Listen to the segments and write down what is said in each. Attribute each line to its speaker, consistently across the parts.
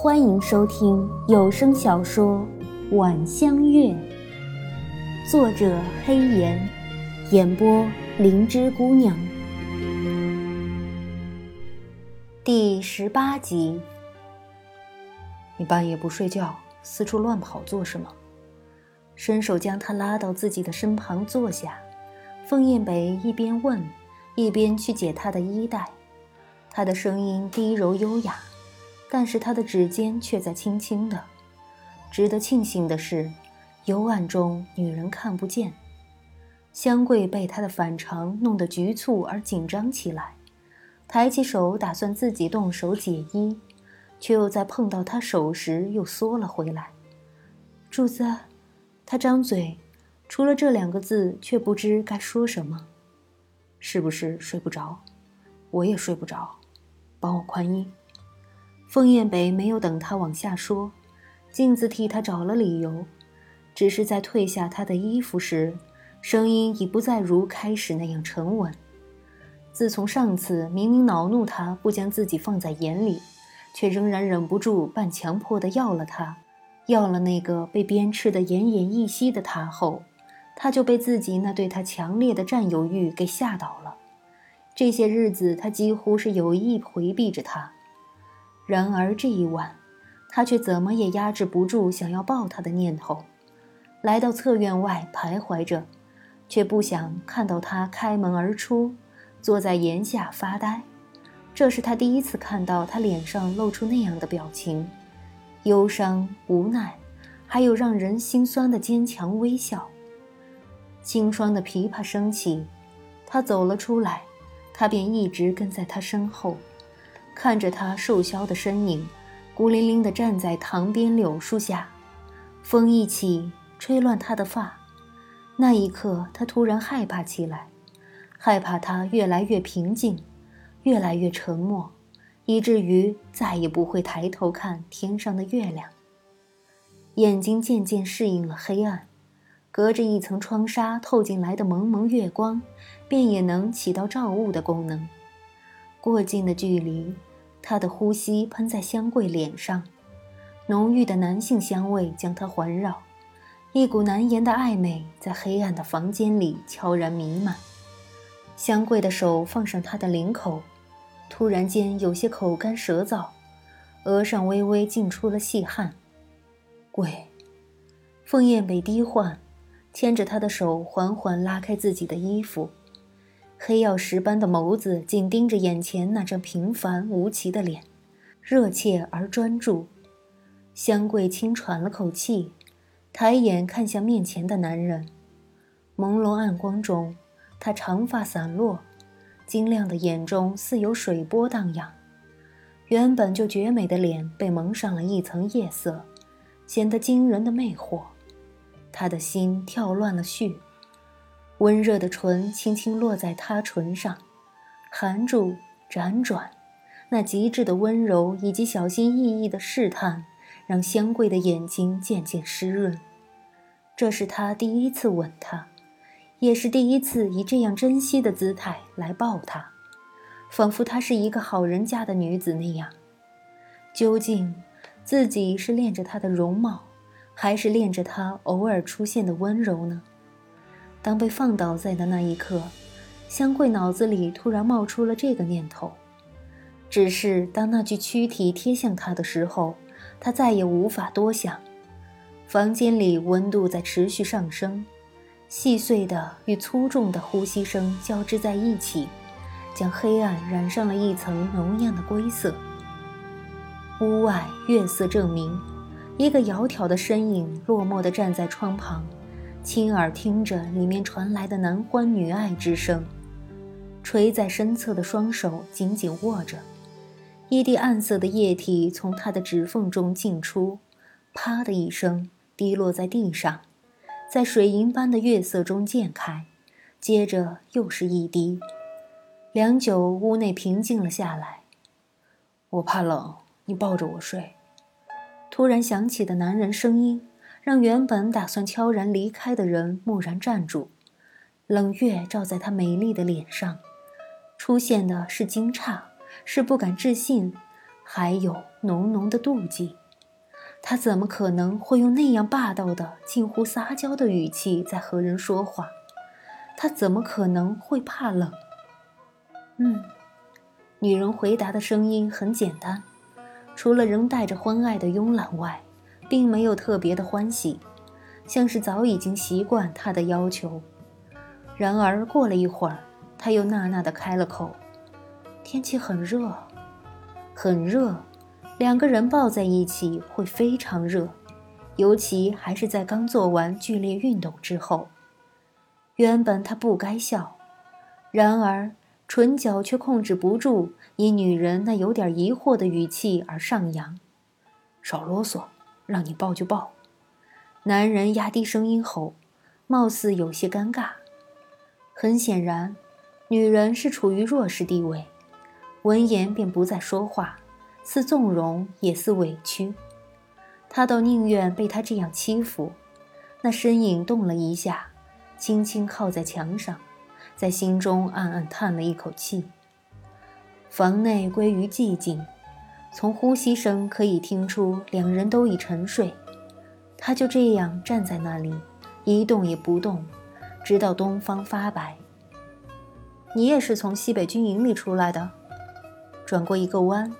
Speaker 1: 欢迎收听有声小说《晚香月》，作者黑岩，演播灵芝姑娘。第十八集。
Speaker 2: 你半夜不睡觉，四处乱跑做什么？伸手将他拉到自己的身旁坐下。凤燕北一边问，一边去解他的衣带。他的声音低柔优雅。但是他的指尖却在轻轻的。值得庆幸的是，幽暗中女人看不见。香桂被他的反常弄得局促而紧张起来，抬起手打算自己动手解衣，却又在碰到他手时又缩了回来。主子，他张嘴，除了这两个字，却不知该说什么。是不是睡不着？我也睡不着，帮我宽衣。凤燕北没有等他往下说，镜子替他找了理由，只是在褪下他的衣服时，声音已不再如开始那样沉稳。自从上次明明恼怒他不将自己放在眼里，却仍然忍不住半强迫的要了他，要了那个被鞭笞得奄奄一息的他后，他就被自己那对他强烈的占有欲给吓倒了。这些日子，他几乎是有意回避着他。然而这一晚，他却怎么也压制不住想要抱她的念头，来到侧院外徘徊着，却不想看到他开门而出，坐在檐下发呆。这是他第一次看到他脸上露出那样的表情，忧伤、无奈，还有让人心酸的坚强微笑。清霜的琵琶声起，他走了出来，他便一直跟在他身后。看着他瘦削的身影，孤零零地站在塘边柳树下，风一起，吹乱他的发。那一刻，他突然害怕起来，害怕他越来越平静，越来越沉默，以至于再也不会抬头看天上的月亮。眼睛渐渐适应了黑暗，隔着一层窗纱透进来的蒙蒙月光，便也能起到照物的功能。过近的距离。他的呼吸喷在香桂脸上，浓郁的男性香味将他环绕，一股难言的暧昧在黑暗的房间里悄然弥漫。香桂的手放上他的领口，突然间有些口干舌燥，额上微微浸出了细汗。桂，凤燕被低唤，牵着他的手缓缓拉开自己的衣服。黑曜石般的眸子紧盯着眼前那张平凡无奇的脸，热切而专注。香桂轻喘了口气，抬眼看向面前的男人。朦胧暗光中，他长发散落，晶亮的眼中似有水波荡漾。原本就绝美的脸被蒙上了一层夜色，显得惊人的魅惑。他的心跳乱了序。温热的唇轻轻落在他唇上，含住、辗转，那极致的温柔以及小心翼翼的试探，让香桂的眼睛渐渐湿润。这是他第一次吻她，也是第一次以这样珍惜的姿态来抱她，仿佛她是一个好人家的女子那样。究竟，自己是恋着她的容貌，还是恋着她偶尔出现的温柔呢？当被放倒在的那一刻，香桂脑子里突然冒出了这个念头。只是当那具躯体贴向他的时候，他再也无法多想。房间里温度在持续上升，细碎的与粗重的呼吸声交织在一起，将黑暗染上了一层浓艳的灰色。屋外月色正明，一个窈窕的身影落寞地站在窗旁。亲耳听着里面传来的男欢女爱之声，垂在身侧的双手紧紧握着，一滴暗色的液体从他的指缝中进出，啪的一声滴落在地上，在水银般的月色中溅开，接着又是一滴。良久，屋内平静了下来。我怕冷，你抱着我睡。突然响起的男人声音。让原本打算悄然离开的人蓦然站住，冷月照在他美丽的脸上，出现的是惊诧，是不敢置信，还有浓浓的妒忌。他怎么可能会用那样霸道的、近乎撒娇的语气在和人说话？他怎么可能会怕冷？嗯，女人回答的声音很简单，除了仍带着欢爱的慵懒外，并没有特别的欢喜，像是早已经习惯他的要求。然而过了一会儿，他又呐呐地开了口：“天气很热，很热。”两个人抱在一起会非常热，尤其还是在刚做完剧烈运动之后。原本他不该笑，然而唇角却控制不住，因女人那有点疑惑的语气而上扬。少啰嗦，让你抱就抱。男人压低声音吼，貌似有些尴尬。很显然，女人是处于弱势地位，闻言便不再说话。似纵容也似委屈，他倒宁愿被他这样欺负。那身影动了一下，轻轻靠在墙上，在心中暗暗叹了一口气。房内归于寂静，从呼吸声可以听出两人都已沉睡。他就这样站在那里，一动也不动，直到东方发白。你也是从西北军营里出来的？转过一个弯。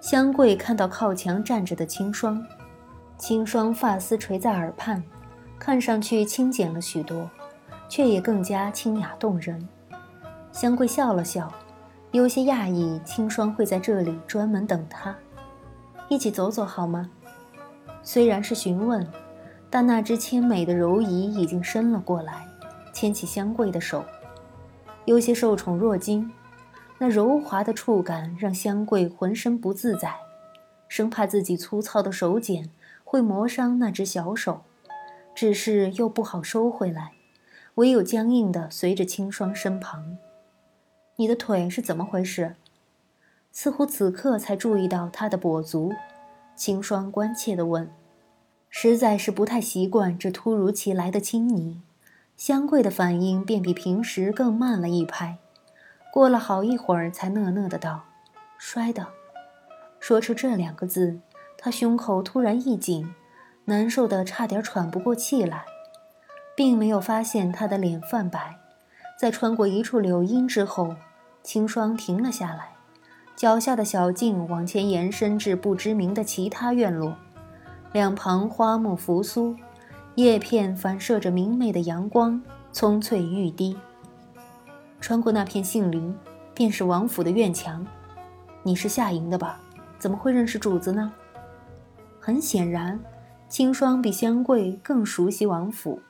Speaker 2: 香桂看到靠墙站着的清霜，清霜发丝垂在耳畔，看上去清简了许多，却也更加清雅动人。香桂笑了笑，有些讶异清霜会在这里专门等他，一起走走好吗？虽然是询问，但那只纤美的柔仪已经伸了过来，牵起香桂的手，有些受宠若惊。那柔滑的触感让香桂浑身不自在，生怕自己粗糙的手茧会磨伤那只小手，只是又不好收回来，唯有僵硬地随着清霜身旁。你的腿是怎么回事？似乎此刻才注意到他的跛足，清霜关切地问。实在是不太习惯这突如其来的亲昵，香桂的反应便比平时更慢了一拍。过了好一会儿，才讷讷的道：“摔的。”说出这两个字，他胸口突然一紧，难受的差点喘不过气来，并没有发现他的脸泛白。在穿过一处柳荫之后，清霜停了下来，脚下的小径往前延伸至不知名的其他院落，两旁花木扶苏，叶片反射着明媚的阳光，葱翠欲滴。穿过那片杏林，便是王府的院墙。你是夏营的吧？怎么会认识主子呢？很显然，清霜比香桂更熟悉王府。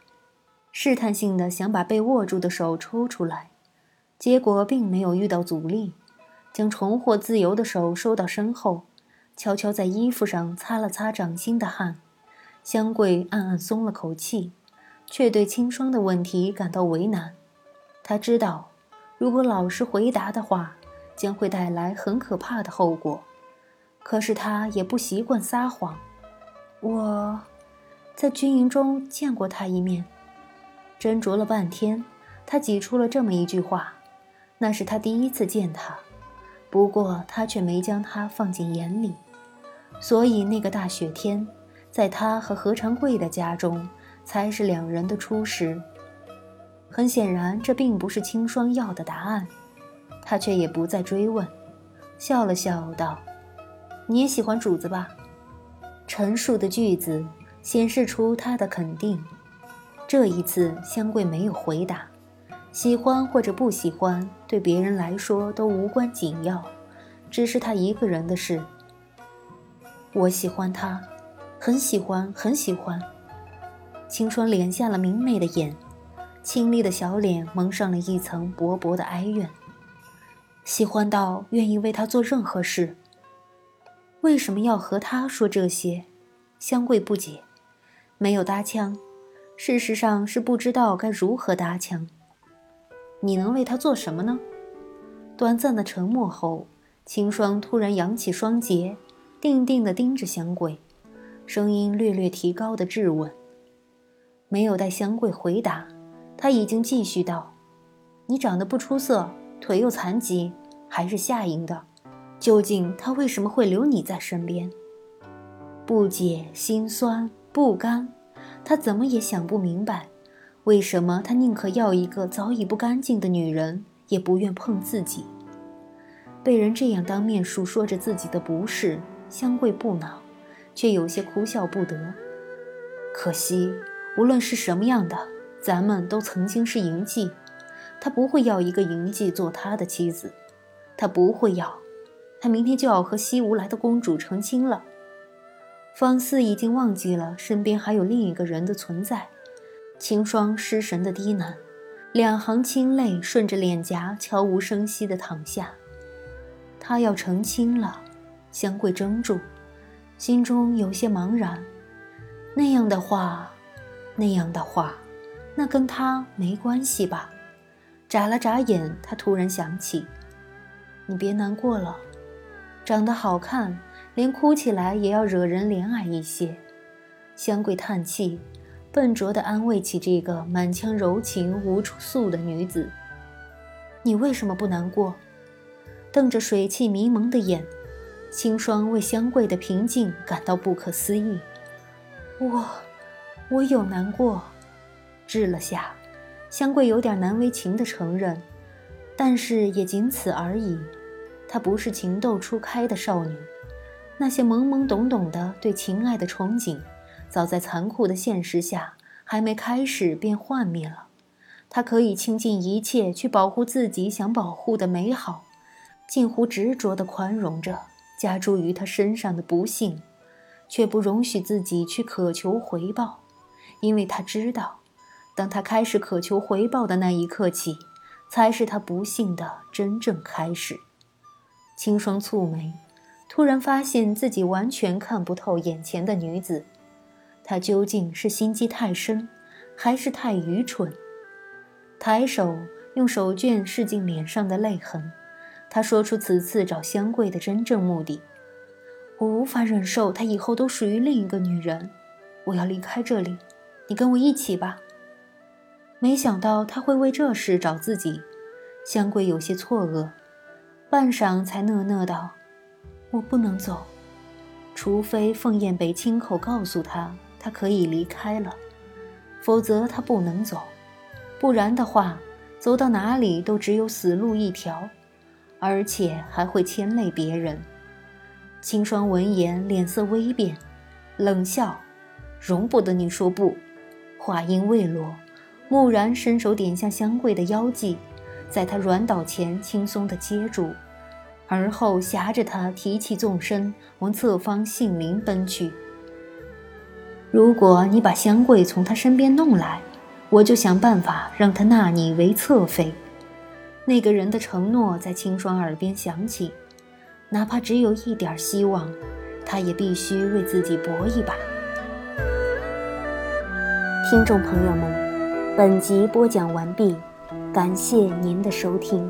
Speaker 2: 试探性的想把被握住的手抽出来，结果并没有遇到阻力，将重获自由的手收到身后，悄悄在衣服上擦了擦掌心的汗。香桂暗暗松了口气，却对清霜的问题感到为难。他知道。如果老实回答的话，将会带来很可怕的后果。可是他也不习惯撒谎。我，在军营中见过他一面。斟酌了半天，他挤出了这么一句话：“那是他第一次见他。”不过他却没将他放进眼里。所以那个大雪天，在他和何长贵的家中，才是两人的初识。很显然，这并不是清霜要的答案，他却也不再追问，笑了笑道：“你也喜欢主子吧？”陈述的句子显示出他的肯定。这一次，香桂没有回答，喜欢或者不喜欢，对别人来说都无关紧要，只是他一个人的事。我喜欢他，很喜欢，很喜欢。青春敛下了明媚的眼。清丽的小脸蒙上了一层薄薄的哀怨，喜欢到愿意为他做任何事。为什么要和他说这些？香桂不解，没有搭腔，事实上是不知道该如何搭腔。你能为他做什么呢？短暂的沉默后，清霜突然扬起双睫，定定地盯着香桂，声音略略提高的质问。没有待香桂回答。他已经继续道：“你长得不出色，腿又残疾，还是下营的，究竟他为什么会留你在身边？不解、心酸、不甘，他怎么也想不明白，为什么他宁可要一个早已不干净的女人，也不愿碰自己。被人这样当面述说着自己的不是，香桂不恼，却有些哭笑不得。可惜，无论是什么样的，咱们都曾经是淫妓，他不会要一个淫妓做他的妻子，他不会要。他明天就要和西吴来的公主成亲了，方思已经忘记了身边还有另一个人的存在。清霜失神的低喃，两行清泪顺着脸颊悄无声息地淌下。他要成亲了，香桂怔住，心中有些茫然。那样的话，那样的话，那跟他没关系吧？眨了眨眼，他突然想起：“你别难过了。”长得好看，连哭起来也要惹人怜爱一些。香桂叹气，笨拙地安慰起这个满腔柔情无处诉的女子。你为什么不难过？瞪着水汽迷蒙的眼，清霜为香桂的平静感到不可思议。我，我有难过。滞了下，香桂有点难为情地承认，但是也仅此而已。她不是情窦初开的少女，那些懵懵懂懂的对情爱的憧憬，早在残酷的现实下还没开始便幻灭了。他可以倾尽一切去保护自己想保护的美好，近乎执着地宽容着加诸于他身上的不幸，却不容许自己去渴求回报，因为他知道，当他开始渴求回报的那一刻起，才是他不幸的真正开始。清霜蹙眉，突然发现自己完全看不透眼前的女子，他究竟是心机太深，还是太愚蠢？抬手用手绢拭尽脸上的泪痕，他说出此次找香桂的真正目的：我无法忍受她以后都属于另一个女人，我要离开这里，你跟我一起吧。没想到他会为这事找自己，香桂有些错愕。半晌，才讷讷道：“我不能走，除非凤燕北亲口告诉他，他可以离开了，否则他不能走。不然的话，走到哪里都只有死路一条，而且还会牵累别人。”清霜闻言，脸色微变，冷笑：“容不得你说不。”话音未落，蓦然伸手点向香桂的腰际。在他软倒前，轻松地接住，而后挟着他提起纵身，往侧方杏林奔去。如果你把香桂从他身边弄来，我就想办法让他纳你为侧妃。那个人的承诺在清霜耳边响起，哪怕只有一点希望，他也必须为自己搏一把。
Speaker 1: 听众朋友们，本集播讲完毕。感谢您的收听。